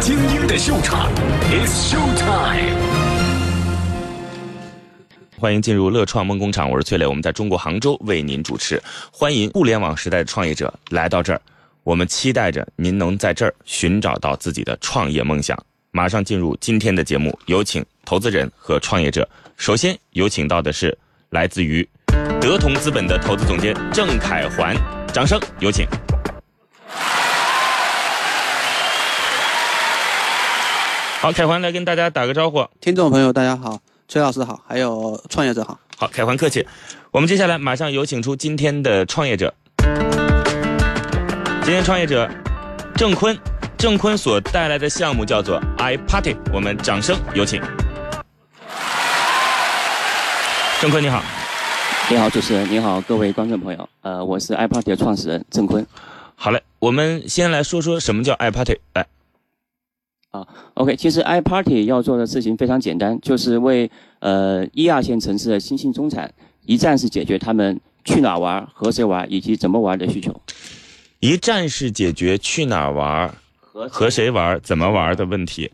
精英的秀场，It's Show Time。欢迎进入乐创梦工厂，我是崔磊，我们在中国杭州为您主持。欢迎互联网时代的创业者来到这儿，我们期待着您能在这儿寻找到自己的创业梦想。马上进入今天的节目，有请投资人和创业者。首先有请到的是来自于德同资本的投资总监郑凯环，掌声有请。好，凯环来跟大家打个招呼。听众朋友，大家好，崔老师好，还有创业者好。好，凯环客气。我们接下来马上有请出今天的创业者。今天创业者郑坤，郑坤所带来的项目叫做 iParty，我们掌声有请。郑坤你好，你好，主持人，你好，各位观众朋友，呃，我是 iParty 的创始人郑坤。好嘞，我们先来说说什么叫 iParty。来，啊，OK，其实 iParty 要做的事情非常简单，就是为呃一二线城市的新兴中产一站式解决他们去哪玩、和谁玩以及怎么玩的需求。一站式解决去哪玩、和和谁玩、怎么玩的问题。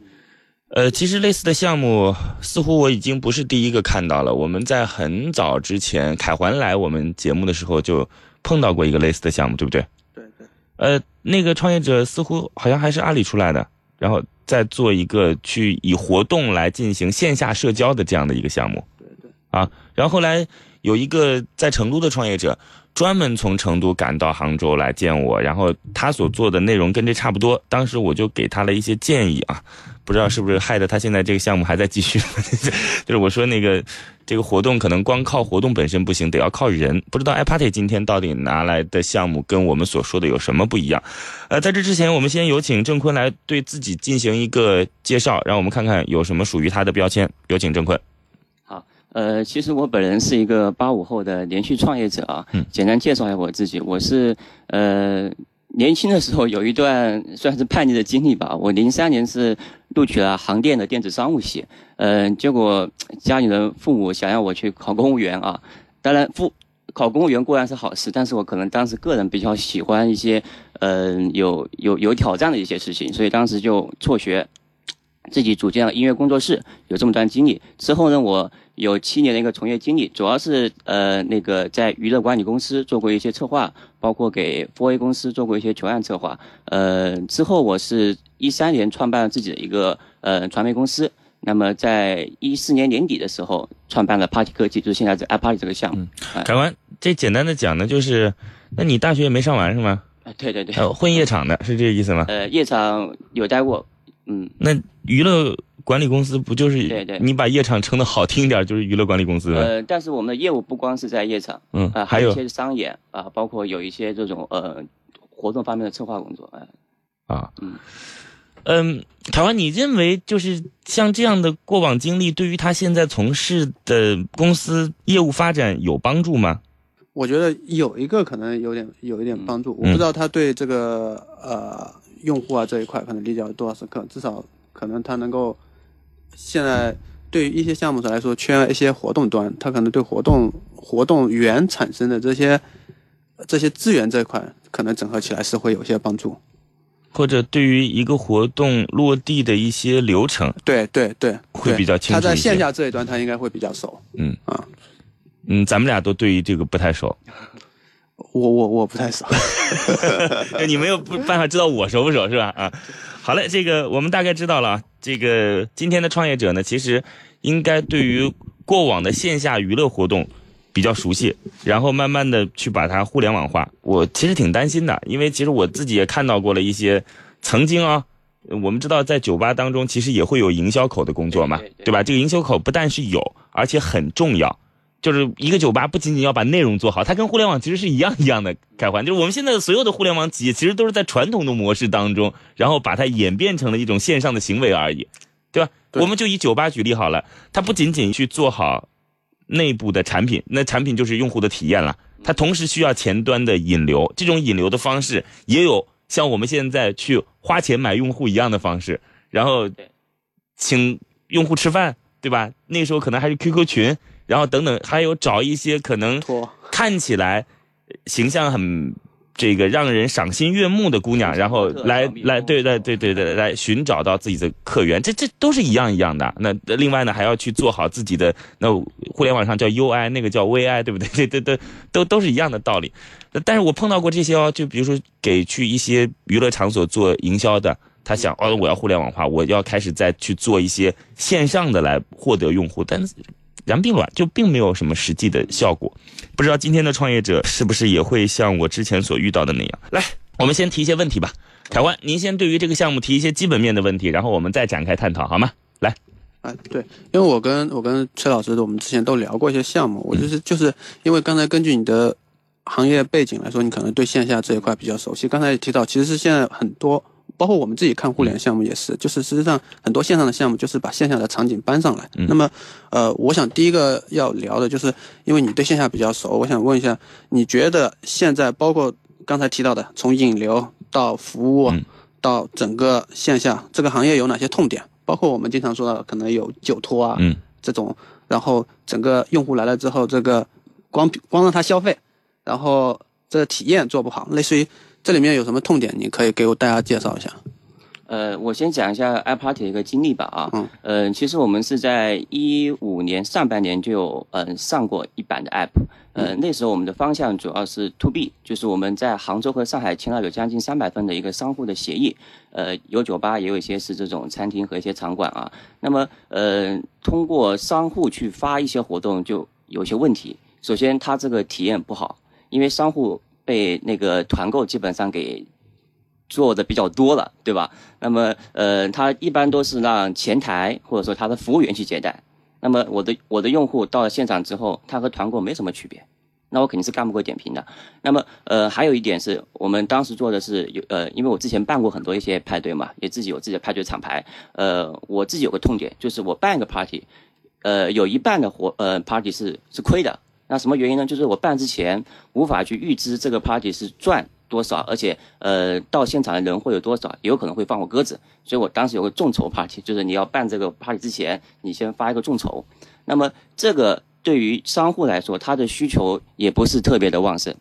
呃，其实类似的项目，似乎我已经不是第一个看到了。我们在很早之前，凯环来我们节目的时候就碰到过一个类似的项目，对不对？对对，呃，那个创业者似乎好像还是阿里出来的，然后再做一个去以活动来进行线下社交的这样的一个项目。对对，啊，然后后来有一个在成都的创业者，专门从成都赶到杭州来见我，然后他所做的内容跟这差不多，当时我就给他了一些建议啊，不知道是不是害得他现在这个项目还在继续，就是我说那个这个活动可能光靠活动本身不行，得要靠人，不知道 iParty 今天到底拿来的项目跟我们所说的有什么不一样？呃，在这之前，我们先有请郑坤来对自己进行一个介绍，让我们看看有什么属于他的标签。有请郑坤。好，呃，其实我本人是一个八五后的连续创业者啊。嗯简单介绍一下我自己，我是呃年轻的时候有一段算是叛逆的经历吧。我零三年是录取了杭电的电子商务系，嗯、结果家里人父母想要我去考公务员啊。当然，父考公务员固然是好事，但是我可能当时个人比较喜欢一些嗯、有有有挑战的一些事情，所以当时就辍学。自己组建了音乐工作室，有这么段经历。之后呢，我有七年的一个从业经历，主要是呃那个在娱乐管理公司做过一些策划，包括给 4A 公司做过一些球案策划。呃，之后我是一三年创办了自己的一个呃传媒公司。那么在一四年年底的时候，创办了 Party 科技，就是现在这 iParty 这个项目。凯完，这简单的讲呢，就是，那你大学也没上完是吗？啊，对对对，呃，混夜场的是这个意思吗？呃，夜场有待过，嗯，那娱乐管理公司不就是对对。你把夜场称的好听一点，就是娱乐管理公司？呃，但是我们的业务不光是在夜场，嗯，呃，还有？一些商演啊、包括有一些这种呃活动方面的策划工作，呃，啊，嗯。嗯，台湾，你认为就是像这样的过往经历，对于他现在从事的公司业务发展有帮助吗？我觉得有一个可能有点有一点帮助，我不知道他对这个呃用户啊这一块可能理解了多少时刻，至少可能他能够现在对于一些项目来说缺一些活动端，他可能对活动活动源产生的这些这些资源这一块，可能整合起来是会有些帮助。或者对于一个活动落地的一些流程，对对对，会比较清楚他在线下这一端，他应该会比较熟。嗯啊，嗯，咱们俩都对于这个不太熟，我我我不太熟。就你没有不办法知道我熟不熟是吧？啊，好嘞，这个我们大概知道了啊。这个今天的创业者呢，其实应该对于过往的线下娱乐活动比较熟悉，然后慢慢的去把它互联网化。我其实挺担心的，因为其实我自己也看到过了一些曾经啊。呃我们知道，在酒吧当中，其实也会有营销口的工作嘛，对吧？这个营销口不但是有，而且很重要。就是一个酒吧不仅仅要把内容做好，它跟互联网其实是一样一样的改换。就是我们现在的所有的互联网企业，其实都是在传统的模式当中，然后把它演变成了一种线上的行为而已，对吧？对我们就以酒吧举例好了，它不仅仅去做好内部的产品，那产品就是用户的体验了，它同时需要前端的引流，这种引流的方式也有像我们现在去花钱买用户一样的方式，然后请用户吃饭，对吧？那时候可能还是 QQ 群，然后等等，还有找一些可能看起来形象很这个让人赏心悦目的姑娘，然后来来，对对对对对，来寻找到自己的客源，这这都是一样一样的。那另外呢，还要去做好自己的，那互联网上叫 UI，那个叫 VI，对不对？对对对都都是一样的道理。但是我碰到过这些哦，就比如说给去一些娱乐场所做营销的，他想哦，我要互联网化，我要开始再去做一些线上的来获得用户，但是。然并卵，就并没有什么实际的效果。不知道今天的创业者是不是也会像我之前所遇到的那样？来，我们先提一些问题吧。凯欢，您先对于这个项目提一些基本面的问题，然后我们再展开探讨，好吗？来，啊，对，因为我跟我跟崔老师，我们之前都聊过一些项目，我就是就是因为刚才根据你的行业背景来说，你可能对线下这一块比较熟悉。刚才也提到，其实是现在很多。包括我们自己看互联项目也是，就是实际上很多线上的项目就是把线下的场景搬上来。那么，呃，我想第一个要聊的就是，因为你对线下比较熟，我想问一下，你觉得现在包括刚才提到的，从引流到服务到整个线下这个行业有哪些痛点？包括我们经常说的可能有酒托啊这种，然后整个用户来了之后，这个光光让他消费，然后这个体验做不好，类似于。这里面有什么痛点？你可以给我大家介绍一下。呃，我先讲一下 iParty 的一个经历吧。啊，嗯，呃，其实我们是在一五年上半年就有嗯上过一版的 App。呃，那时候我们的方向主要是 To B，就是我们在杭州和上海签了有将近三百份的一个商户的协议。呃，有酒吧，也有一些是这种餐厅和一些场馆啊。那么，呃，通过商户去发一些活动，就有些问题。首先，它这个体验不好，因为商户。被那个团购基本上给做的比较多了，对吧？那么，呃，他一般都是让前台或者说他的服务员去接待。那么，我的我的用户到了现场之后，他和团购没什么区别，那我肯定是干不过点评的。那么，呃，还有一点是我们当时做的是有呃，因为我之前办过很多一些派对嘛，也自己有自己的派对厂牌。呃，我自己有个痛点，就是我办一个 party，呃，有一半的活呃 party 是是亏的。那什么原因呢？就是我办之前无法去预知这个 party 是赚多少，而且呃到现场的人会有多少，也有可能会放我鸽子。所以我当时有个众筹 party，就是你要办这个 party 之前，你先发一个众筹。那么这个对于商户来说，他的需求也不是特别的旺盛，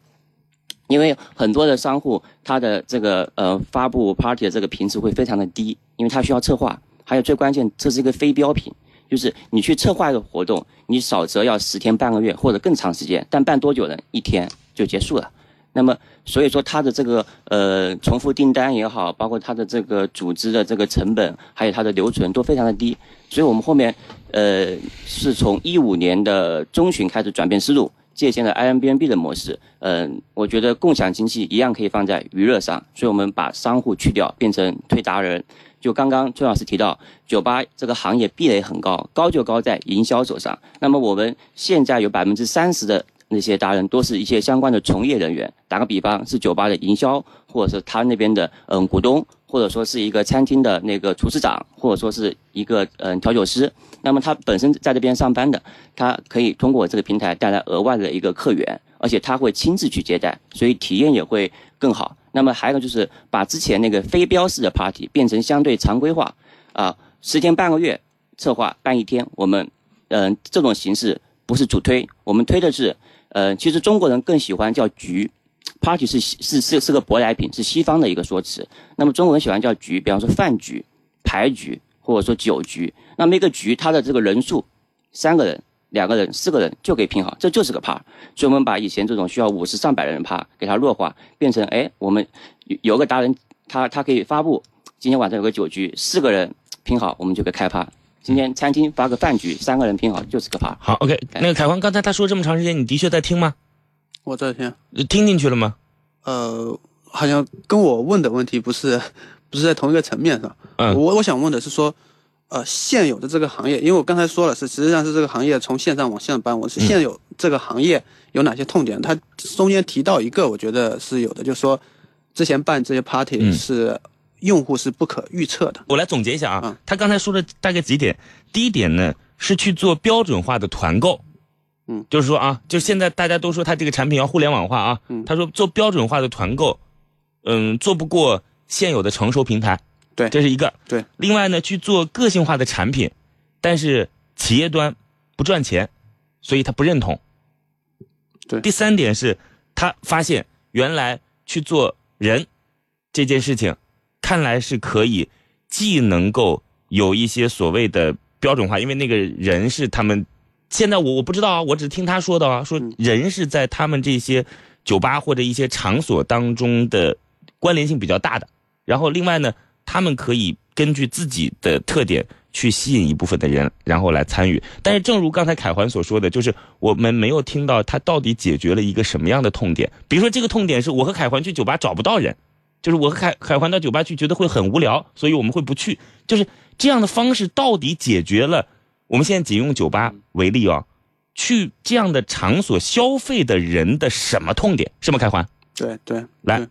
因为很多的商户他的这个呃发布 party 的这个频次会非常的低，因为他需要策划，还有最关键这是一个非标品。就是你去策划一个活动，你少则要十天半个月或者更长时间，但办多久呢？一天就结束了。那么，所以说它的这个呃重复订单也好，包括它的这个组织的这个成本，还有它的留存都非常的低。所以我们后面呃是从一五年的中旬开始转变思路，借鉴了 i m b n b 的模式。嗯，我觉得共享经济一样可以放在娱乐上，所以我们把商户去掉，变成推达人。就刚刚崔老师提到，酒吧这个行业壁垒很高，高就高在营销手上。那么我们现在有百分之三十的那些达人，都是一些相关的从业人员。打个比方，是酒吧的营销，或者是他那边的嗯股东，或者说是一个餐厅的那个厨师长，或者说是一个嗯调酒师。那么他本身在这边上班的，他可以通过这个平台带来额外的一个客源，而且他会亲自去接待，所以体验也会更好。那么还有一个就是把之前那个非标式的 party 变成相对常规化，啊，十天半个月策划办一天，我们，嗯，这种形式不是主推，我们推的是，呃，其实中国人更喜欢叫局，party 是是是是个舶来品，是西方的一个说辞。那么中国人喜欢叫局，比方说饭局、牌局或者说酒局，那么一个局它的这个人数三个人。两个人、四个人就可以拼好，这就是个趴。所以我们把以前这种需要五十、上百人的趴给它弱化，变成哎，我们有有个达人，他他可以发布今天晚上有个酒局，四个人拼好，我们就可以开趴。今天餐厅发个饭局，三个人拼好就是个趴。好，OK。那个凯欢刚才他说这么长时间，你的确在听吗？我在听。听进去了吗？呃，好像跟我问的问题不是不是在同一个层面上。嗯。我我想问的是说。呃，现有的这个行业，因为我刚才说了是，实际上是这个行业从线上往线上搬。我是现有这个行业有哪些痛点？它中间提到一个，我觉得是有的，就是说之前办这些 party 是用户是不可预测的。我来总结一下啊，他刚才说的大概几点。第一点呢是去做标准化的团购，嗯，就是说啊，就现在大家都说他这个产品要互联网化啊，他说做标准化的团购，嗯，做不过现有的成熟平台。对，这是一个。对，另外呢，去做个性化的产品，但是企业端不赚钱，所以他不认同。对。第三点是，他发现原来去做人这件事情，看来是可以既能够有一些所谓的标准化，因为那个人是他们现在我我不知道啊，我只是听他说的啊，说人是在他们这些酒吧或者一些场所当中的关联性比较大的。然后另外呢，他们可以根据自己的特点去吸引一部分的人，然后来参与。但是正如刚才凯环所说的，就是我们没有听到他到底解决了一个什么样的痛点。比如说这个痛点是我和凯环去酒吧找不到人，就是我和凯凯环到酒吧去觉得会很无聊，所以我们会不去。就是这样的方式到底解决了我们现在仅用酒吧为例啊，去这样的场所消费的人的什么痛点？是吗？开环？对对，来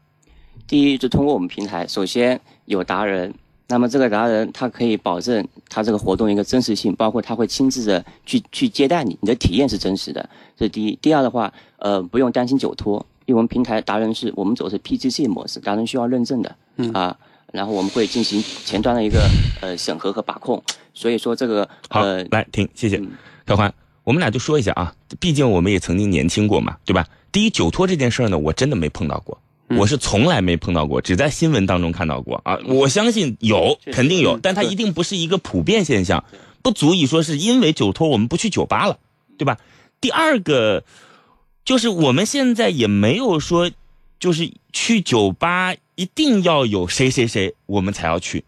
第一，就通过我们平台，首先有达人，那么这个达人他可以保证他这个活动一个真实性，包括他会亲自的去去接待你，你的体验是真实的，这是第一。第二的话，呃，不用担心酒托，因为我们平台达人是我们走的是 PGC 模式，达人需要认证的，嗯啊，然后我们会进行前端的一个呃审核和把控，所以说这个好，呃来停，谢谢嗯凯环。我们俩就说一下啊，毕竟我们也曾经年轻过嘛，对吧？第一，酒托这件事儿呢，我真的没碰到过，我是从来没碰到过，只在新闻当中看到过啊。我相信有，肯定有嗯，但它一定不是一个普遍现象，不足以说是因为酒托我们不去酒吧了，对吧？第二个，就是我们现在也没有说，就是去酒吧一定要有谁谁谁，我们才要去。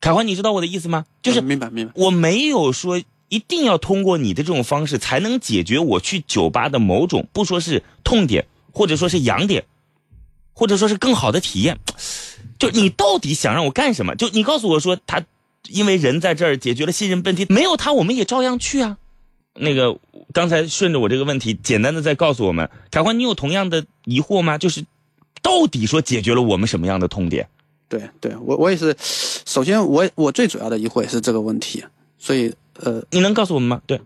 凯欢，你知道我的意思吗？就是嗯明白明白。我没有说一定要通过你的这种方式才能解决我去酒吧的某种不说是痛点，或者说是痒点，或者说是更好的体验。就你到底想让我干什么？就你告诉我说他因为人在这儿解决了信任问题，没有他我们也照样去啊。那个刚才顺着我这个问题，简单的再告诉我们，凯欢，你有同样的疑惑吗？就是到底说解决了我们什么样的痛点？对对，我我也是，首先我我最主要的疑惑也是这个问题，所以呃，你能告诉我们吗？对，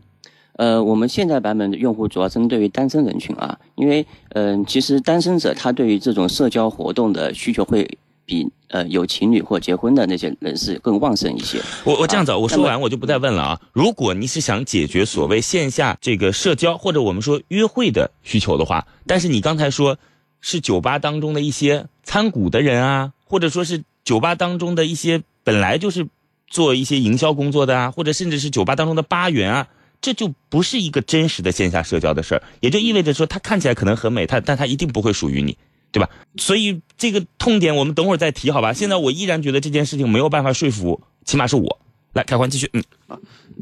呃，我们现在版本的用户主要针对于单身人群啊，因为嗯、其实单身者他对于这种社交活动的需求会比呃有情侣或结婚的那些人士更旺盛一些。我我这样子啊，我说完我就不再问了啊。如果你是想解决所谓线下这个社交或者我们说约会的需求的话，但是你刚才说是酒吧当中的一些参股的人啊，或者说是酒吧当中的一些本来就是做一些营销工作的啊，或者甚至是酒吧当中的吧员啊，这就不是一个真实的线下社交的事儿，也就意味着说它看起来可能很美，它但它一定不会属于你。对吧？所以这个痛点我们等会儿再提，好吧？现在我依然觉得这件事情没有办法说服，起码是我。来，开欢继续，嗯，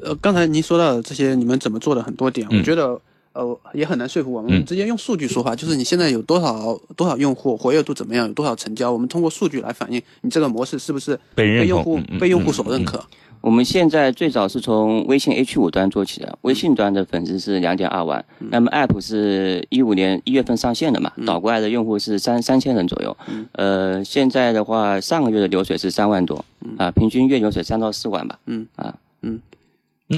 呃，刚才您说到的这些你们怎么做的很多点，嗯我觉得呃也很难说服我们。嗯我们直接用数据说话，就是你现在有多少多少用户，活跃度怎么样，有多少成交，我们通过数据来反映你这个模式是不是被用户嗯嗯被用户嗯嗯所认可。我们现在最早是从微信 H 五端做起的，微信端的粉丝是两点二万，那么 App 是一五年一月份上线的嘛，导过来的用户是三三千人左右，呃，现在的话上个月的流水是三万多，啊，平均月流水三到四万吧，嗯。啊，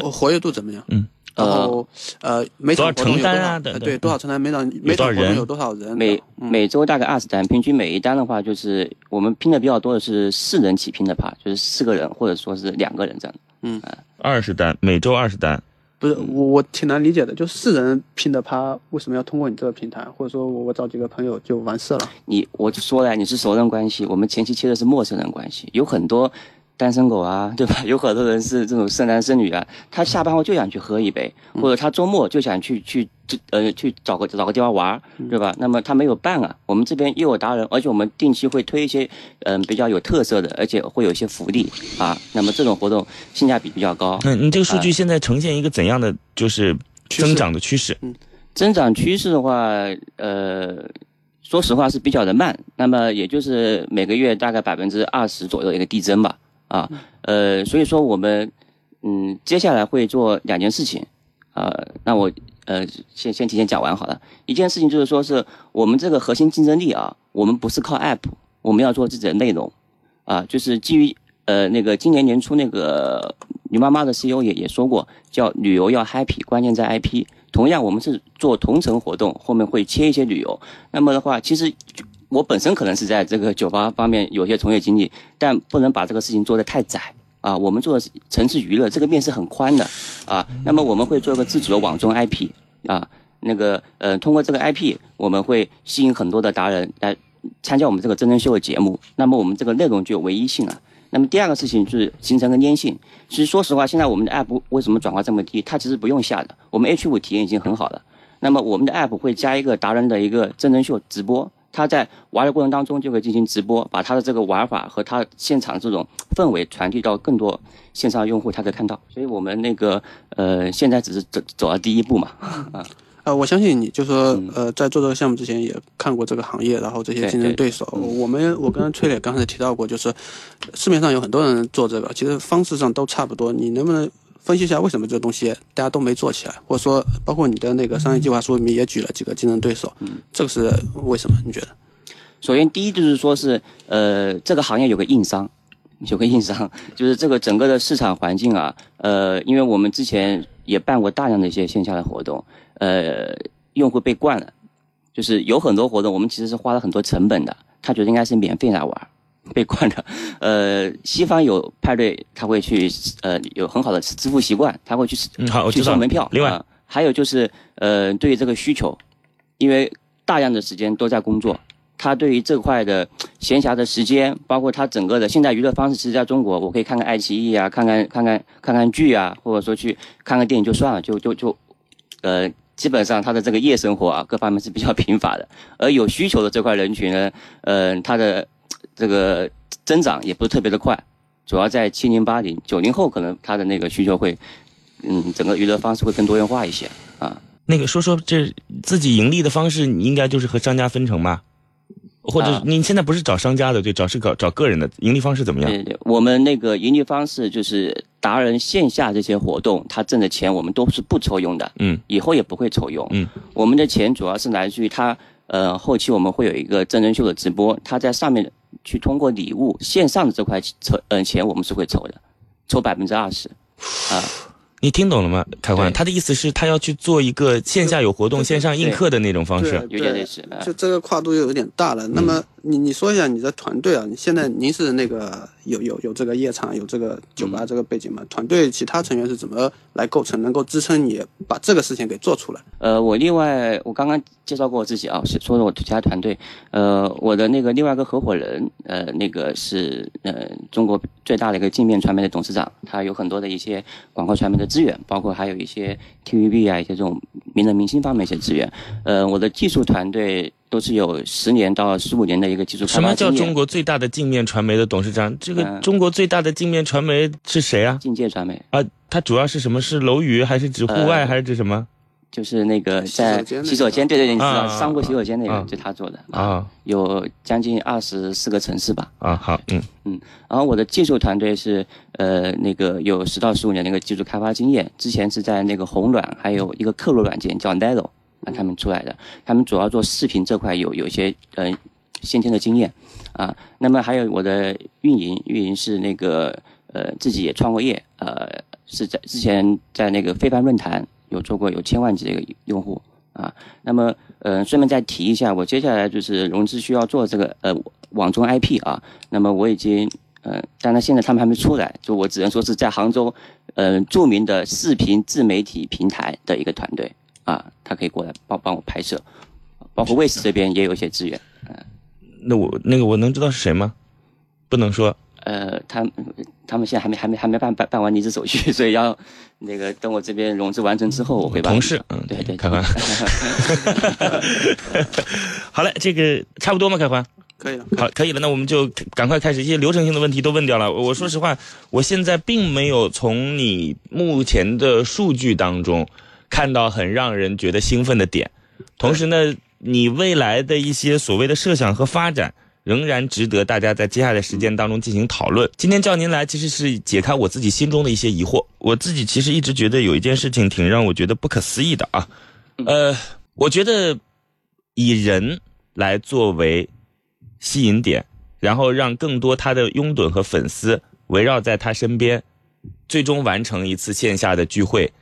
活活跃度怎么样？嗯，然后呃，每场活动有多少承担啊对，多少承担？每场每多少人场活动有多少人？每嗯每周大概二十单，平均每一单的话就是我们拼的比较多的是四人起拼的趴，就是四个人或者说是两个人这样的。二十单，每周二十单，不是我我挺难理解的，就四人拼的趴为什么要通过你这个平台，或者说我我找几个朋友就完事了？你我就说了，你是熟人关系，我们前期切的是陌生人关系，有很多单身狗啊，对吧？有很多人是这种剩男剩女啊，他下班后就想去喝一杯，或者他周末就想去去去呃去找个找个地方玩，对吧？那么他没有伴啊，我们这边又有达人，而且我们定期会推一些嗯、比较有特色的，而且会有一些福利啊。那么这种活动性价比比较高。那你这个数据现在呈现一个怎样的就是增长的趋势？增长趋势的话，呃，说实话是比较的慢，那么也就是每个月大概百分之二十左右的一个递增吧，啊，呃，所以说我们嗯接下来会做两件事情，啊、那我呃先先提前讲完好了。一件事情就是说是我们这个核心竞争力啊，我们不是靠 App，我们要做自己的内容，啊，就是基于呃那个今年年初那个驴妈妈的 CEO 也也说过，叫旅游要 happy，关键在 IP。同样，我们是做同城活动，后面会切一些旅游。那么的话，其实我本身可能是在这个酒吧方面有些从业经历，但不能把这个事情做得太窄啊。我们做的是城市娱乐，这个面是很宽的啊。那么我们会做一个自主的网中 IP 啊，那个呃，通过这个 IP，我们会吸引很多的达人来参加我们这个真人秀的节目，那么我们这个内容就有唯一性了。那么第二个事情就是形成个粘性。其实说实话，现在我们的 app 为什么转化这么低？它其实不用下的，我们 H 五体验已经很好了。那么我们的 app 会加一个达人的一个真人秀直播，他在玩的过程当中就会进行直播，把他的这个玩法和他现场这种氛围传递到更多线上用户，他可以看到。所以我们那个呃，现在只是走走了第一步嘛，啊。呃，我相信你，就说呃，在做这个项目之前也看过这个行业，然后这些竞争对手。我们我跟崔磊刚才提到过，就是市面上有很多人做这个，其实方式上都差不多。你能不能分析一下为什么这个东西大家都没做起来？或者说，包括你的那个商业计划书里面也举了几个竞争对手，这个是为什么？你觉得？首先，第一就是说是呃，这个行业有个硬伤，有个硬伤，就是这个整个的市场环境啊，呃，因为我们之前也办过大量的一些线下的活动。呃，用户被惯了，就是有很多活动，我们其实是花了很多成本的，他觉得应该是免费来玩，被惯着。呃，西方有派对，他会去，呃，有很好的支付习惯，他会去好去收门票。另外，还有就是，呃，对于这个需求，因为大量的时间都在工作，他对于这块的闲暇的时间，包括他整个的现在娱乐方式，其实在中国，我可以看看爱奇艺啊，看看看看看看剧啊，或者说去看看电影就算了，就就就，呃。基本上他的这个夜生活啊，各方面是比较 贫乏的，而有需求的这块人群呢，呃，他的这个增长也不是特别的快，主要在七零八零九零后，可能他的那个需求会，嗯，整个娱乐方式会更多元化一些啊。那个说说这自己盈利的方式，你应该就是和商家分成吧？或者你现在不是找商家的，对，找是搞找个人的盈利方式怎么样？对对，我们那个盈利方式就是达人线下这些活动，他挣的钱我们都是不抽佣的，嗯，以后也不会抽佣，嗯，我们的钱主要是来自于他，呃，后期我们会有一个真人秀的直播，他在上面去通过礼物线上的这块抽，嗯，钱我们是会抽的，抽百分之二十，啊。你听懂了吗，开欢？他的意思是，他要去做一个线下有活动、线上映客的那种方式，有点类似。就这个跨度又有点大了。那么，你你说一下你的团队啊？你现在您是那个有有有这个夜场、有这个酒吧这个背景吗？团队其他成员是怎么来构成，能够支撑你把这个事情给做出来？呃，我另外我刚刚介绍过我自己啊，是说的我其他团队。呃，我的那个另外一个合伙人，呃，那个是呃中国最大的一个镜面传媒的董事长，他有很多的一些广告传媒的。资源包括还有一些 TVB 啊，一些这种名人明星方面一些资源。呃，我的技术团队都是有十年到十五年的一个技术。什么叫中国最大的镜面传媒的董事长？这个中国最大的镜面传媒是谁啊？境界传媒啊，它主要是什么？是楼宇还是指户外还是指什么？就是那个在洗手间，对对对，你知道商务洗手间那个，就他做的啊，有将近二十四个城市吧。啊，好，嗯嗯。然后我的技术团队是呃那个有十到十五年那个技术开发经验，之前是在那个红软还有一个刻录软件叫 Nero 啊，他们出来的，他们主要做视频这块有有一些呃先天的经验啊。那么还有我的运营，运营是那个呃自己也创过业，呃是在之前在那个非凡论坛。有做过有千万级的一个用户啊，那么呃，顺便再提一下，我接下来就是融资需要做这个呃网中 IP 啊，那么我已经呃，但是现在他们还没出来，就我只能说是在杭州，呃，著名的视频自媒体平台的一个团队啊，他可以过来帮帮我拍摄，包括卫视这边也有一些资源，嗯，那我那个我能知道是谁吗？不能说。呃，他他们现在还没还没还没办办办完离职手续，所以要那个等我这边融资完成之后，我会把同事，嗯，对对，开欢，好嘞，这个差不多吗？开欢，可以了，好，可以了，那我们就赶快开始，一些流程性的问题都问掉了。我说实话，我现在并没有从你目前的数据当中看到很让人觉得兴奋的点，同时呢，你未来的一些所谓的设想和发展。仍然值得大家在接下来的时间当中进行讨论。今天叫您来，其实是解开我自己心中的一些疑惑。我自己其实一直觉得有一件事情挺让我觉得不可思议的啊，呃，我觉得以人来作为吸引点，然后让更多他的拥趸和粉丝围绕在他身边，最终完成一次线下的聚会，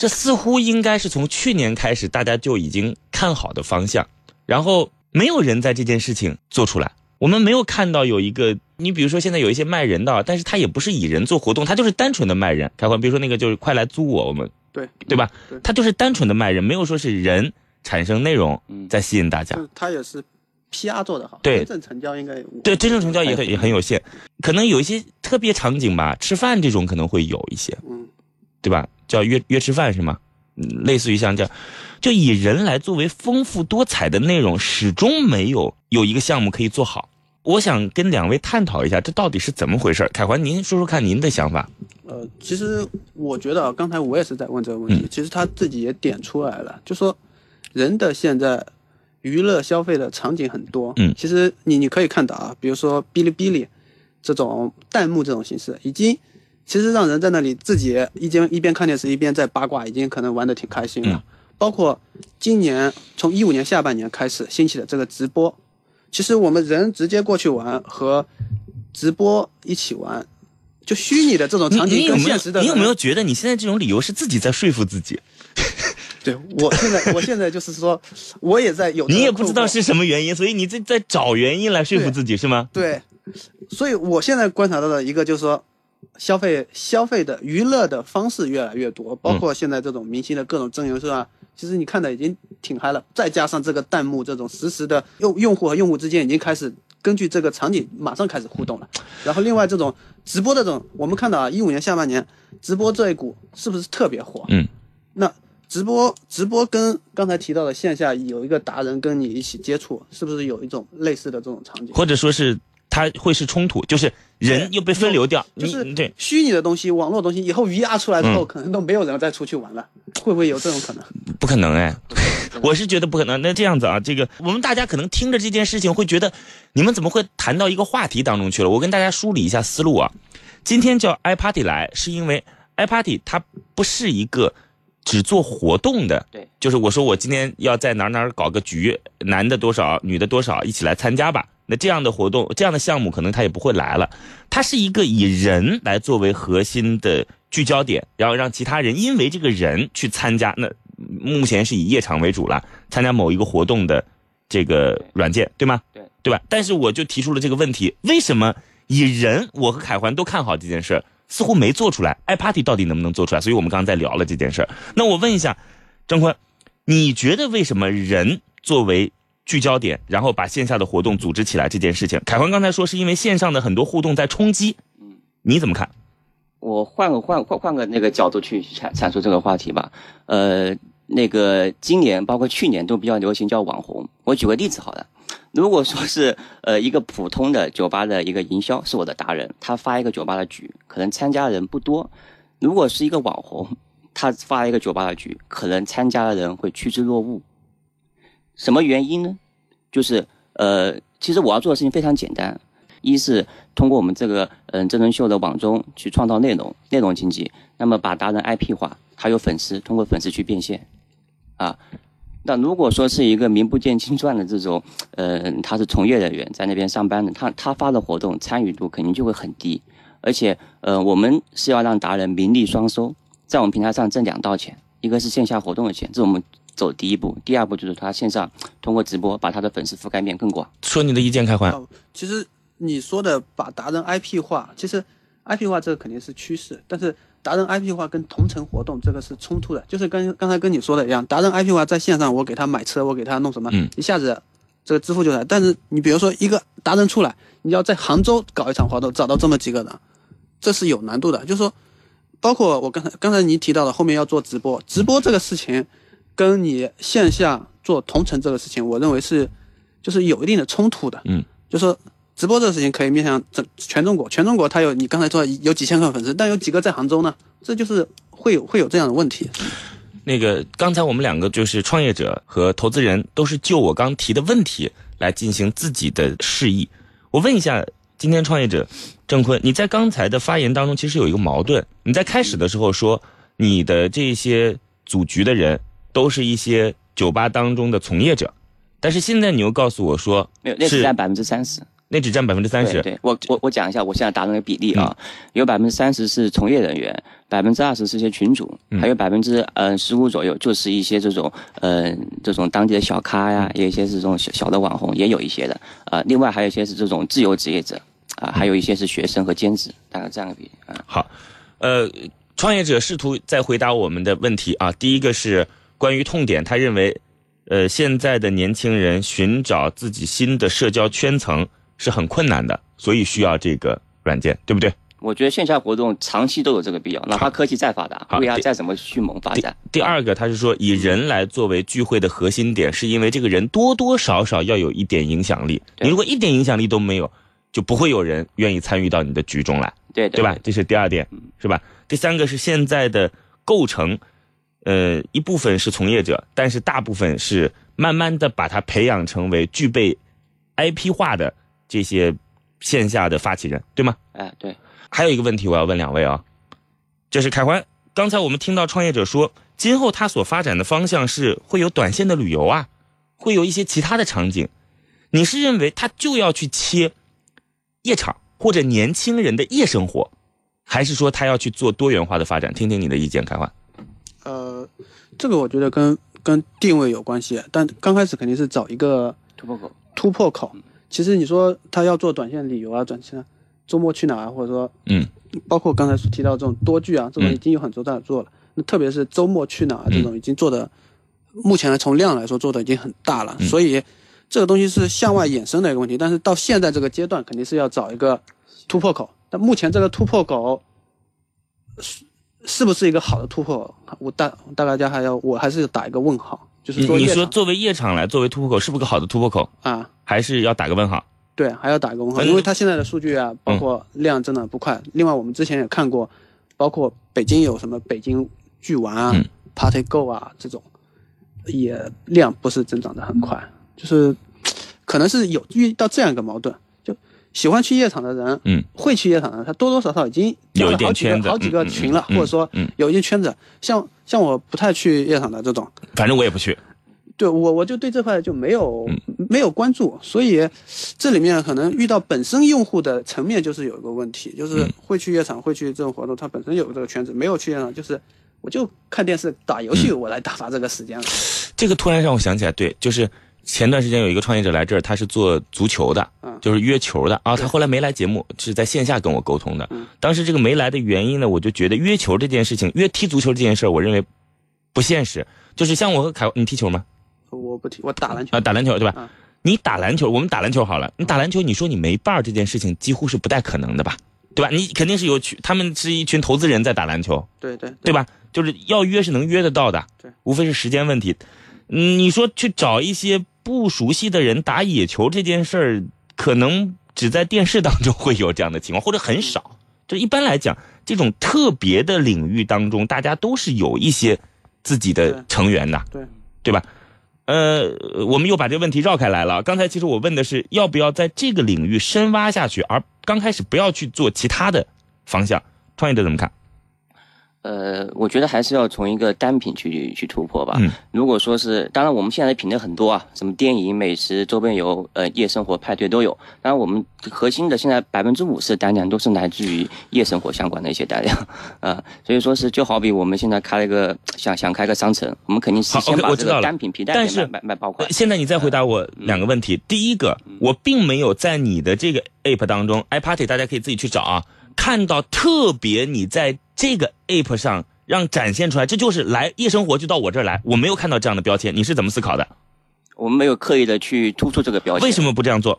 这似乎应该是从去年开始大家就已经看好的方向，然后没有人在这件事情做出来。我们没有看到有一个，你比如说现在有一些卖人的，但是他也不是以人做活动，他就是单纯的卖人。开欢，比如说那个就是快来租我，我们对对吧？他就是单纯的卖人，没有说是人产生内容在吸引大家。他也是 PR 做得好，对真正成交应该对，真正成交也很也很有限，可能有一些特别场景吧，吃饭这种可能会有一些，嗯，对吧？叫约约吃饭是吗？嗯，类似于像这样，就以人来作为丰富多彩的内容，始终没有有一个项目可以做好。我想跟两位探讨一下，这到底是怎么回事？凯环，您说说看您的想法。呃，其实我觉得啊，刚才我也是在问这个问题，嗯其实他自己也点出来了，就说人的现在娱乐消费的场景很多，嗯其实你你可以看到啊，比如说哔哩哔哩这种弹幕这种形式，已经其实让人在那里自己一边一边看电视一边在八卦，已经可能玩的挺开心了。包括今年从一五年下半年开始兴起的这个直播，其实我们人直接过去玩和直播一起玩，就虚拟的这种场景跟现实的，你有没有觉得你现在这种理由是自己在说服自己？对我现在，我现在就是说，我也在有你也不知道是什么原因，所以你在在找原因来说服自己是吗？对，所以我现在观察到的一个就是说，消费消费的娱乐的方式越来越多，包括现在这种明星的各种真人秀啊，其实你看的已经挺嗨了，再加上这个弹幕这种实时的用用户和用户之间已经开始根据这个场景马上开始互动了，然后另外这种直播的这种，我们看到啊，一五年下半年直播这一股是不是特别火？嗯，那直播直播跟刚才提到的线下有一个达人跟你一起接触，是不是有一种类似的这种场景？或者说是它会是冲突，就是人又被分流掉。就是你对，虚拟的东西、网络东西，以后 VR 出来之后，嗯可能都没有人再出去玩了，会不会有这种可能？不可能哎，我是觉得不可能。那这样子啊，这个我们大家可能听着这件事情会觉得，你们怎么会谈到一个话题当中去了？我跟大家梳理一下思路啊。今天叫 iParty 来，是因为 iParty 它不是一个只做活动的，对，就是我说我今天要在哪哪儿搞个局，男的多少，女的多少，一起来参加吧。那这样的活动，这样的项目可能他也不会来了。它是一个以人来作为核心的聚焦点，然后让其他人因为这个人去参加。那目前是以夜场为主了，参加某一个活动的这个软件，对吗？对，对吧？但是我就提出了这个问题：为什么以人，我和凯环都看好这件事儿，似乎没做出来？iParty 到底能不能做出来？所以我们刚才在聊了这件事儿。那我问一下，张坤，你觉得为什么人作为聚焦点，然后把线下的活动组织起来这件事情？凯文刚才说是因为线上的很多互动在冲击，嗯你怎么看？我换个换换换个那个角度去阐阐述这个话题吧。呃，那个今年包括去年都比较流行叫网红。我举个例子好了，如果说是呃一个普通的酒吧的一个营销是我的达人，他发一个酒吧的局，可能参加的人不多。如果是一个网红，他发一个酒吧的局，可能参加的人会趋之若鹜。什么原因呢？就是呃，其实我要做的事情非常简单，一是通过我们这个嗯、真人秀的网中去创造内容，内容经济，那么把达人 IP 化，他有粉丝，通过粉丝去变现，啊，那如果说是一个名不见经传的这种，呃，他是从业人员在那边上班的，他他发的活动参与度肯定就会很低，而且呃，我们是要让达人名利双收，在我们平台上挣两道钱，一个是线下活动的钱，这是我们走第一步，第二步就是他线上通过直播把他的粉丝覆盖面更广。说你的意见，开环。哦，其实你说的把达人 IP 化，其实 IP 化这个肯定是趋势，但是达人 IP 化跟同城活动这个是冲突的，就是跟刚才跟你说的一样，达人 IP 化在线上我给他买车，我给他弄什么，嗯一下子这个支付就来，但是你比如说一个达人出来，你要在杭州搞一场活动，找到这么几个人，这是有难度的，就是说。包括我刚才刚才您提到的，后面要做直播，直播这个事情，跟你线下做同城这个事情，我认为是就是有一定的冲突的。嗯，就说直播这个事情可以面向整全中国，全中国它有你刚才说有几千个粉丝，但有几个在杭州呢？这就是会有会有这样的问题。那个刚才我们两个就是创业者和投资人，都是就我刚提的问题来进行自己的示意。我问一下，今天创业者郑坤，你在刚才的发言当中其实有一个矛盾。你在开始的时候说，你的这些组局的人都是一些酒吧当中的从业者，但是现在你又告诉我说，没有，那只占百分之三十。那只占百分之三十。对对，我我我讲一下我现在达成的比例啊，有百分之三十是从业人员，百分之二十是一些群主，还有百分之嗯十五左右就是一些这种呃这种当地的小咖呀，也有一些是这种小小的网红，也有一些的啊、另外还有一些是这种自由职业者啊、还有一些是学生和兼职，大概这样的比例啊。好，呃，创业者试图在回答我们的问题啊。第一个是关于痛点，他认为，呃，现在的年轻人寻找自己新的社交圈层是很困难的，所以需要这个软件，对不对？我觉得线下活动长期都有这个必要，哪怕科技再发达好，VR 再怎么迅猛发展，第二个，他是说以人来作为聚会的核心点，是因为这个人多多少少要有一点影响力。你如果一点影响力都没有，就不会有人愿意参与到你的局中来。对对吧？？这是第二点，是吧？第三个是现在的构成，呃，一部分是从业者，但是大部分是慢慢的把它培养成为具备 IP 化的这些线下的发起人，对吗？哎，对，还有一个问题我要问两位啊，就是凯欢，刚才我们听到创业者说，今后他所发展的方向是会有短线的旅游啊，会有一些其他的场景，你是认为他就要去切夜场或者年轻人的夜生活，还是说他要去做多元化的发展？听听你的意见，凯欢。呃，这个我觉得跟跟定位有关系，但刚开始肯定是找一个突破口，突破口。其实你说他要做短线旅游啊，短线周末去哪儿啊，或者说嗯，包括刚才提到这种多剧啊，这种嗯已经有很多在做了。那特别是周末去哪儿这种已经做的，目前来从量来说做的已经很大了，所以这个东西是向外衍生的一个问题。但是到现在这个阶段，肯定是要找一个突破口。但目前这个突破口是是不是一个好的突破？我大大概家还要我还是打一个问号，就是你你说作为夜场来作为突破口，是不是个好的突破口？啊。还是要打个问号？对，还要打个问号，嗯因为它现在的数据啊，包括量真的不快。另外，我们之前也看过，包括北京有什么北京剧玩啊、嗯 Party Go 啊这种，也量不是增长的很快，就是可能是有遇到这样一个矛盾，就喜欢去夜场的人，嗯，会去夜场的人，他多多少少已经加有了好几个好几个群了，嗯或者说嗯有一些圈子。像像我不太去夜场的这种，反正我也不去。对我我就对这块就没有、嗯。没有关注，所以这里面可能遇到本身用户的层面就是有一个问题，就是嗯。会去夜场会去这种活动，他本身有这个圈子，没有去夜场就是我就看电视打游嗯。戏，我来打发这个时间了。这个突然让我想起来，对，就是前段时间有一个创业者来这儿，他是做足球的，嗯就是约球的啊。他后来没来节目，是在线下跟我沟通的。嗯当时这个没来的原因呢，我就觉得约球这件事情，约踢足球这件事儿，我认为不现实。就是像我和凯，你踢球吗？我不踢，我打篮球。啊，打篮球对吧？嗯你打篮球，我们打篮球好了。你打篮球，你说你没伴儿这件事情，几乎是不太可能的吧？对吧？你肯定是有群，他们是一群投资人在打篮球，对对对吧？就是要约是能约得到的，对，无非是时间问题。嗯，你说去找一些不熟悉的人打野球这件事儿，可能只在电视当中会有这样的情况，或者很少。就一般来讲，这种特别的领域当中，大家都是有一些自己的成员的，对对吧？呃，我们又把这个问题绕开来了。刚才其实我问的是要不要在这个领域深挖下去，而刚开始不要去做其他的方向。创业者怎么看？呃，我觉得还是要从一个单品去去突破吧。嗯如果说是，当然我们现在的品类很多啊，什么电影、美食、周边游、呃夜生活、派对都有。当然，我们核心的现在百分之五十的单量都是来自于夜生活相关的一些单量，啊、所以说是就好比我们现在开了一个想想开个商城，我们肯定是好先把这个单品皮带但是给卖卖卖爆款呃。现在你再回答我两个问题。第一个，我并没有在你的这个 app 当中，iParty 大家可以自己去找啊，看到特别你在这个 app 上让展现出来，这就是来夜生活就到我这儿来，我没有看到这样的标签，你是怎么思考的？我们没有刻意的去突出这个标签。为什么不这样做？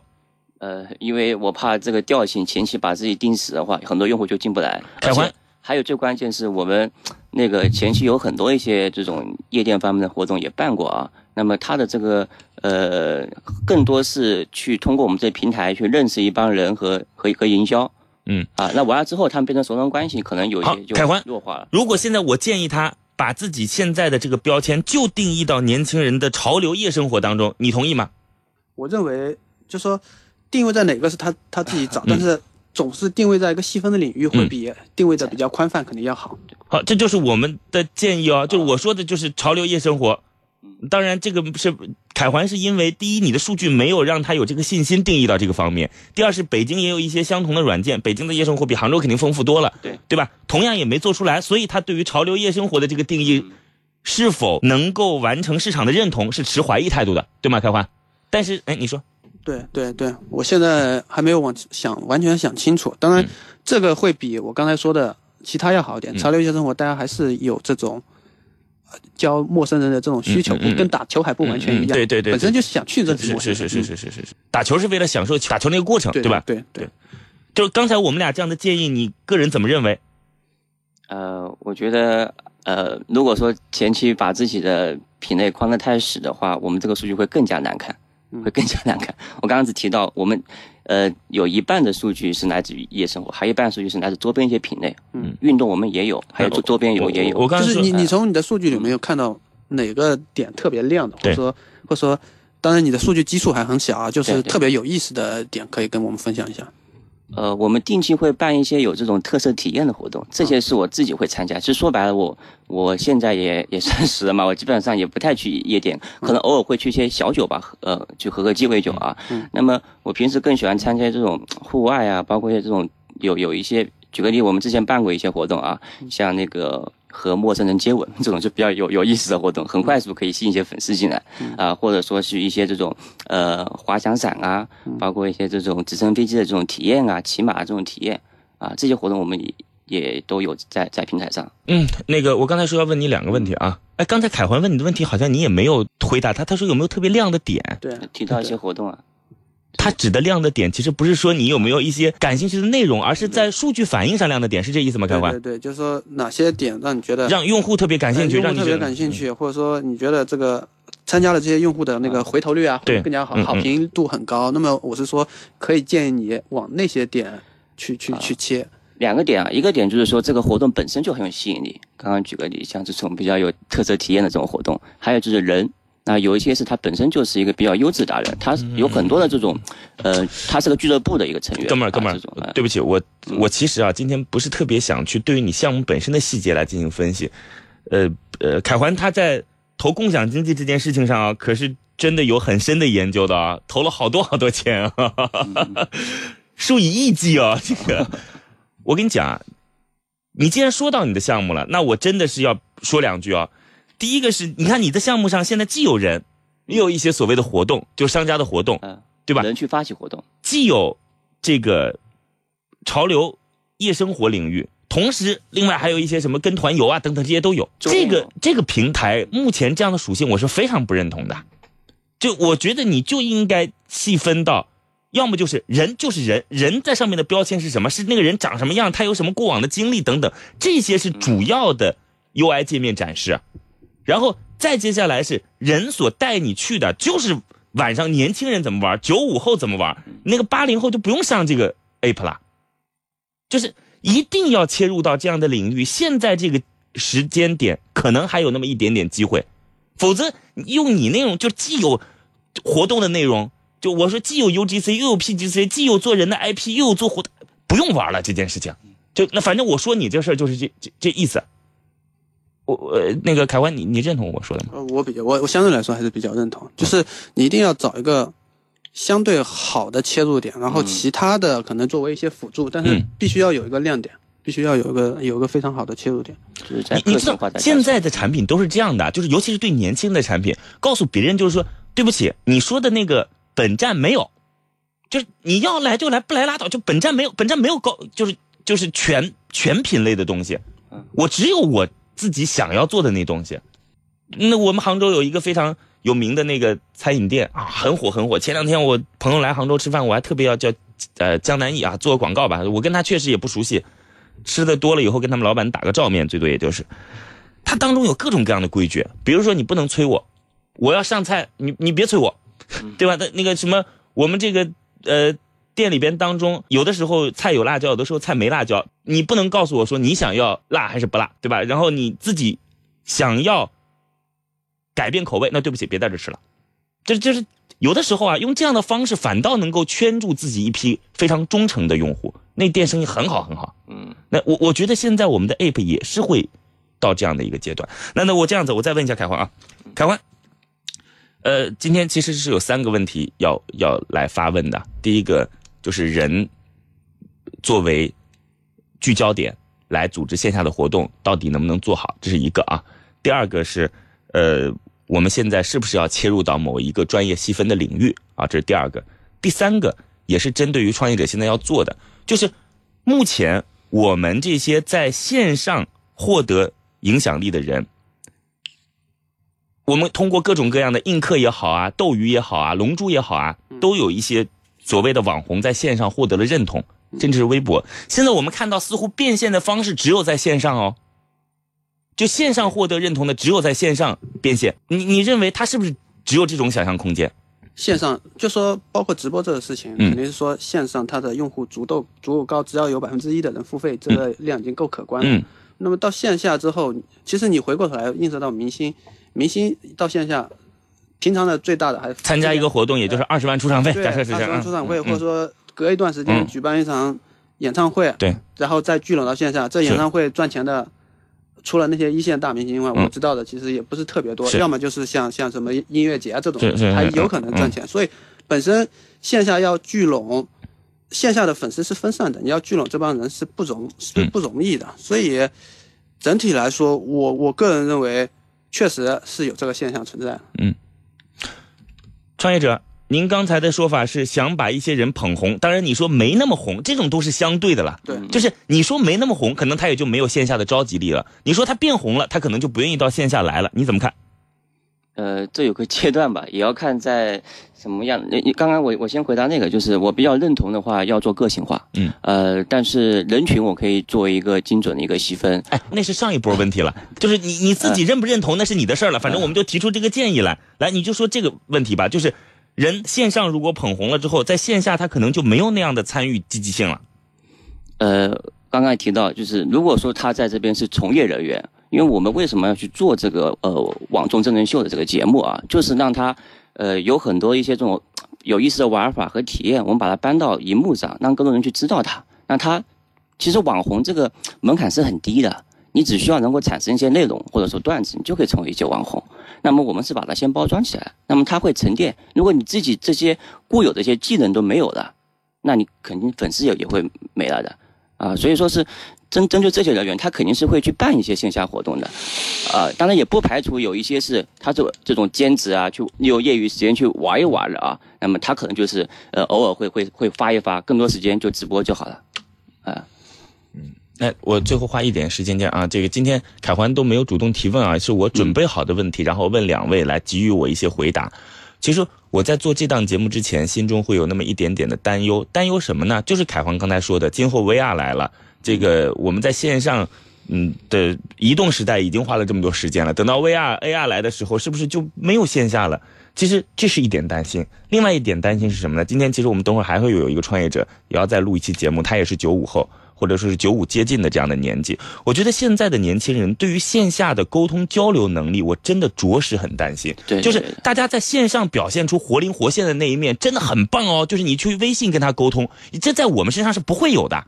呃，因为我怕这个调性前期把自己盯死的话，很多用户就进不来。凯欢而且还有最关键是我们那个前期有很多一些这种夜店方面的活动也办过啊。那么它的这个呃，更多是去通过我们这平台去认识一帮人和和和营销。嗯啊，那完了之后，他们变成熟人关系，可能有一好些就凯欢弱化了。如果现在我建议他把自己现在的这个标签就定义到年轻人的潮流夜生活当中，你同意吗？我认为就说定位在哪个是他他自己嗯找，但是总是定位在一个细分的领域会比定位的比较宽泛肯定要好。好，这就是我们的建议哦，就是我说的就是潮流夜生活。当然，这个是凯环，是因为第一，你的数据没有让他有这个信心定义到这个方面；第二是北京也有一些相同的软件，北京的夜生活比杭州肯定丰富多了，对对吧？同样也没做出来，所以他对于潮流夜生活的这个定义是否能够完成市场的认同是持怀疑态度的，对吗？凯环？但是，哎，你说，对对对，我现在还没有往想完全想清楚。当然，这个会比我刚才说的其他要好一点。潮流夜生活，大家还是有这种教陌生人的这种需求，跟打球还不完全一样。对对对本身就是想去认识是陌生人。是是是是是是是，打球是为了享受打球那个过程，对吧？对对，就是刚才我们俩这样的建议，你个人怎么认为？呃，我觉得，呃，如果说前期把自己的品类框得太死的话，我们这个数据会更加难看，会更加难看。我刚刚只提到，我们呃有一半的数据是来自于夜生活，还有一半数据是来自周边一些品类。嗯，运动我们也有，还有周周边有也有。我刚才说就是你你从你的数据里面有看到哪个点特别亮的，或者说或者说，当然你的数据基数还很小啊，就是特别有意思的点可以跟我们分享一下。呃，我们定期会办一些有这种特色体验的活动，这些是我自己会参加。其实说白了，我我现在也也三十了嘛，我基本上也不太去夜店，可能偶尔会去一些小酒吧，喝呃，去喝喝鸡尾酒啊。那么我平时更喜欢参加这种户外啊，包括一些这种有有一些，举个例，我们之前办过一些活动啊，像那个。和陌生人接吻这种就比较有有意思的活动，很快速可以吸引一些粉丝进来啊、或者说是一些这种呃滑翔伞啊，包括一些这种直升飞机的这种体验啊，骑马这种体验啊，这些活动我们也也都有在在平台上。嗯，那个我刚才说要问你两个问题啊。哎，刚才凯环问你的问题，好像你也没有回答他。他说有没有特别亮的点？对，提到一些活动啊，他指的亮的点，其实不是说你有没有一些感兴趣的内容，而是在数据反应上亮的点，是这意思吗？凯环对对，对，就是说哪些点让你觉得让用户特别感兴趣，让用户特别让你觉得感兴趣，或者说你觉得这个参加了这些用户的那个回头率啊，对会更加好，好评度很高。那么我是说，可以建议你往那些点去去去切。两个点啊，一个点就是说这个活动本身就很有吸引力。刚刚举个例，像这种比较有特色体验的这种活动，还有就是人。那有一些是他本身就是一个比较优质达人，他有很多的这种，呃，他是个俱乐部的一个成员。哥们儿，哥们儿，对不起，我我其实啊，今天不是特别想去对于你项目本身的细节来进行分析。呃呃，凯环他在投共享经济这件事情上啊，可是真的有很深的研究的啊，投了好多好多钱啊，数以亿计啊，这个，我跟你讲啊，你既然说到你的项目了，那我真的是要说两句啊。第一个是，你看你的项目上现在既有人，也有一些所谓的活动，就商家的活动，嗯，对吧人去发起活动，既有这个潮流夜生活领域，同时另外还有一些什么跟团游啊等等这些都有。这个这个平台目前这样的属性，我是非常不认同的。就我觉得你就应该细分到，要么就是人就是人，人在上面的标签是什么？是那个人长什么样，他有什么过往的经历等等，这些是主要的 UI 界面展示。然后再接下来是人所带你去的，就是晚上年轻人怎么玩，九五后怎么玩，那个八零后就不用上这个 app 了，就是一定要切入到这样的领域。现在这个时间点可能还有那么一点点机会，否则用你那种就既有活动的内容，就我说既有 UGC 又有 PGC，既有做人的 IP 又有做活动，不用玩了这件事情。就那反正我说你这事儿就是这这这意思。我我那个凯文，你你认同我说的吗？呃，我比较我我相对来说还是比较认同，就是你一定要找一个相对好的切入点，然后其他的可能作为一些辅助，但是嗯必须要有一个亮点，必须要有一个有一个非常好的切入点。就是在你你知道现在的产品都是这样的，就是尤其是对年轻的产品，告诉别人就是说，对不起，你说的那个本站没有，就是你要来就来，不来拉倒，就本站没有，本站没有高，就是就是全全品类的东西，我只有我自己想要做的那东西。那我们杭州有一个非常有名的那个餐饮店啊，很火很火。前两天我朋友来杭州吃饭，我还特别要叫呃江南忆啊做个广告吧，我跟他确实也不熟悉，吃的多了以后跟他们老板打个照面，最多也就是。他当中有各种各样的规矩，比如说你不能催我，我要上菜，你你别催我，对吧？那那个什么，我们这个呃店里边当中，有的时候菜有辣椒，有的时候菜没辣椒，你不能告诉我说你想要辣还是不辣，对吧？然后你自己想要改变口味，那对不起，别在这吃了。这就是有的时候啊，用这样的方式反倒能够圈住自己一批非常忠诚的用户，那店生意很好很好。嗯，那我我觉得现在我们的 app 也是会到这样的一个阶段。那那我这样子，我再问一下凯欢啊，凯欢，呃，今天其实是有三个问题要要来发问的。第一个就是人作为聚焦点来组织线下的活动，到底能不能做好，这是一个啊。第二个是呃，我们现在是不是要切入到某一个专业细分的领域啊？这是第二个。第三个也是针对于创业者现在要做的，就是目前我们这些在线上获得影响力的人，我们通过各种各样的映客也好啊，斗鱼也好啊，龙珠也好啊，都有一些所谓的网红在线上获得了认同，甚至是微博。现在我们看到，似乎变现的方式只有在线上哦，就线上获得认同的只有在线上变现。你你认为他是不是只有这种想象空间？线上就说包括直播这个事情，嗯肯定是说线上它的用户足够足够高，只要有百分之一的人付费，这个量已经够可观了。嗯那么到线下之后，其实你回过头来映射到明星，明星到线下，平常的最大的还参加一个活动也就是二十万出场费，对假设是这样啊。二十万出场会，嗯或者说隔一段时间嗯举办一场演唱会，对，然后再聚拢到线下，这演唱会赚钱的。除了那些一线大明星以外，嗯我知道的其实也不是特别多，要么就是像像什么音乐节啊这种是是，还有可能赚钱。所以本身线下要聚拢，线下的粉丝是分散的，你要聚拢这帮人是不容是嗯不容易的。所以整体来说，我我个人认为，确实是有这个现象存在的。创业者，您刚才的说法是想把一些人捧红，当然你说没那么红，这种都是相对的了。对就是你说没那么红，可能他也就没有线下的召集力了。你说他变红了，他可能就不愿意到线下来了。你怎么看？呃，这有个阶段吧，也要看在什么样。你你刚刚我我先回答那个，就是我比较认同的话，要做个性化。嗯。呃，但是人群我可以做一个精准的一个细分。哎，那是上一波问题了，就是你你自己认不认同那是你的事儿了，反正我们就提出这个建议来。来，你就说这个问题吧，就是人线上如果捧红了之后，在线下他可能就没有那样的参与积极性了。呃，刚刚也提到，就是如果说他在这边是从业人员，因为我们为什么要去做这个呃网综真人秀的这个节目啊，就是让它呃有很多一些这种有意思的玩法和体验，我们把它搬到荧幕上，让更多人去知道它。那它其实网红这个门槛是很低的，你只需要能够产生一些内容或者说段子，你就可以成为一些网红。那么我们是把它先包装起来，那么它会沉淀。如果你自己这些固有的一些技能都没有了，那你肯定粉丝也也会没了的啊。所以说是针针对这些人员，他肯定是会去办一些线下活动的，啊，当然也不排除有一些是他做这种兼职啊，去利用业余时间去玩一玩的啊。那么他可能就是呃偶尔会会会发一发，更多时间就直播就好了，啊。那我最后花一点时间讲啊，这个今天凯环都没有主动提问啊，是我准备好的问题，然后问两位来给予我一些回答。其实我在做这档节目之前，心中会有那么一点点的担忧，担忧什么呢？就是凯环刚才说的，今后 VR 来了，这个我们在线上，嗯的移动时代已经花了这么多时间了，等到 VR、AR 来的时候，是不是就没有线下了？其实这是一点担心，另外一点担心是什么呢？今天其实我们等会儿还会有一个创业者也要再录一期节目，他也是九五后。或者说是九五接近的这样的年纪，我觉得现在的年轻人对于线下的沟通交流能力，我真的着实很担心。对对就是大家在线上表现出活灵活现的那一面，真的很棒哦。就是你去微信跟他沟通，这在我们身上是不会有的，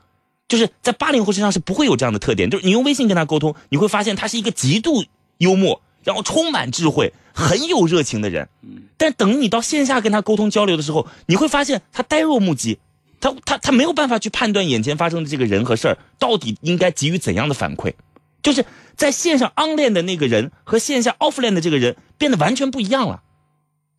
就是在八零后身上是不会有这样的特点。就是你用微信跟他沟通，你会发现他是一个极度幽默，然后充满智慧、很有热情的人。但等你到线下跟他沟通交流的时候，你会发现他呆若木鸡。他他他没有办法去判断眼前发生的这个人和事儿到底应该给予怎样的反馈，就是在线上 online 的那个人和线下 offline 的这个人变得完全不一样了。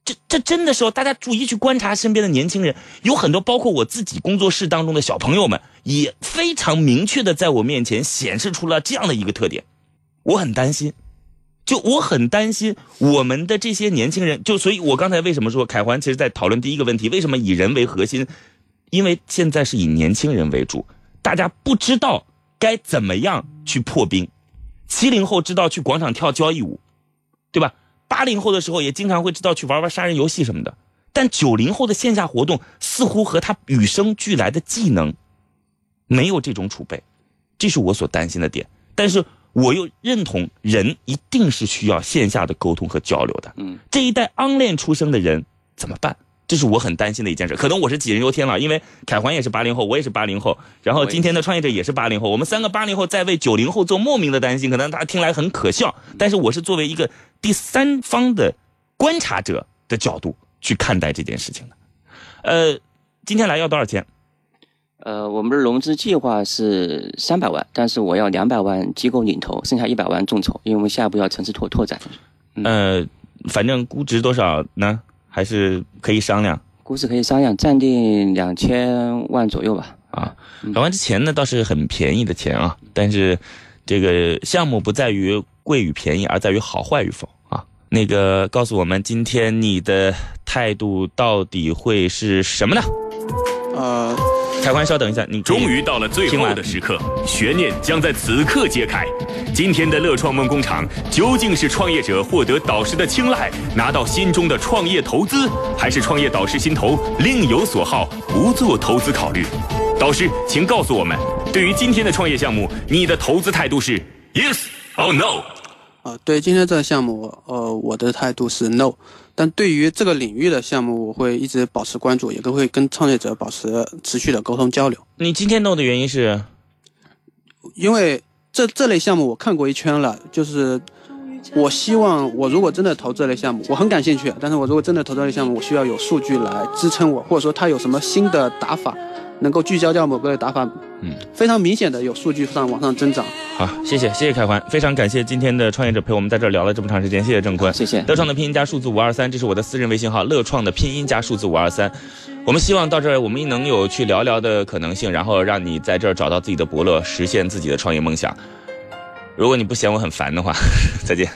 这这真的时候，大家注意去观察身边的年轻人，有很多包括我自己工作室当中的小朋友们，也非常明确的在我面前显示出了这样的一个特点，我很担心。就我很担心我们的这些年轻人，就所以，我刚才为什么说凯环其实在讨论第一个问题，为什么以人为核心？因为现在是以年轻人为主，大家不知道该怎么样去破冰。七零后知道去广场跳交谊舞，对吧？八零后的时候也经常会知道去玩玩杀人游戏什么的。但九零后的线下活动似乎和他与生俱来的技能没有这种储备，这是我所担心的点。但是我又认同人一定是需要线下的沟通和交流的。嗯，这一代 online 出生的人怎么办？这是我很担心的一件事。可能我是杞人忧天了，因为凯环也是八零后，我也是八零后，然后今天的创业者也是八零后，我们三个八零后在为九零后做莫名的担心，可能大家听来很可笑，但是我是作为一个第三方的观察者的角度去看待这件事情的。呃，今天来要多少钱？呃，我们的融资计划是三百万，但是我要两百万机构领投，剩下一百万众筹，因为我们下一步要城市拓拓展，呃，反正估值多少呢？还是可以商量估值可以商量，暂定两千万左右吧。啊。两万之前呢，倒是很便宜的钱啊，但是这个项目不在于贵与便宜，而在于好坏与否啊。那个告诉我们今天你的态度到底会是什么呢？呃，凯欢，稍等一下，你终于到了最后的时刻，悬念将在此刻揭开。今天的乐创梦工厂究竟是创业者获得导师的青睐，拿到心中的创业投资，还是创业导师心头另有所好，不做投资考虑？导师，请告诉我们，对于今天的创业项目，你的投资态度是 yes or no？啊，对今天这个项目，呃，我的态度是 no。但对于这个领域的项目，我会一直保持关注，也都会跟创业者保持持续的沟通交流。你今天 no 的原因是？因为这这类项目我看过一圈了，就是我希望我如果真的投这类项目，我很感兴趣，但是我如果真的投这类项目，我需要有数据来支撑我，或者说他有什么新的打法。能够聚焦掉某个打法，嗯，非常明显的有数据上往上增长。好，谢谢谢谢凯环，非常感谢今天的创业者陪我们在这聊了这么长时间，谢谢郑坤，谢谢。乐创的拼音加数字五二三，这是我的私人微信号，乐创的拼音加数字五二三。我们希望到这儿我们能有去聊聊的可能性，然后让你在这儿找到自己的伯乐，实现自己的创业梦想。如果你不嫌我很烦的话，再见。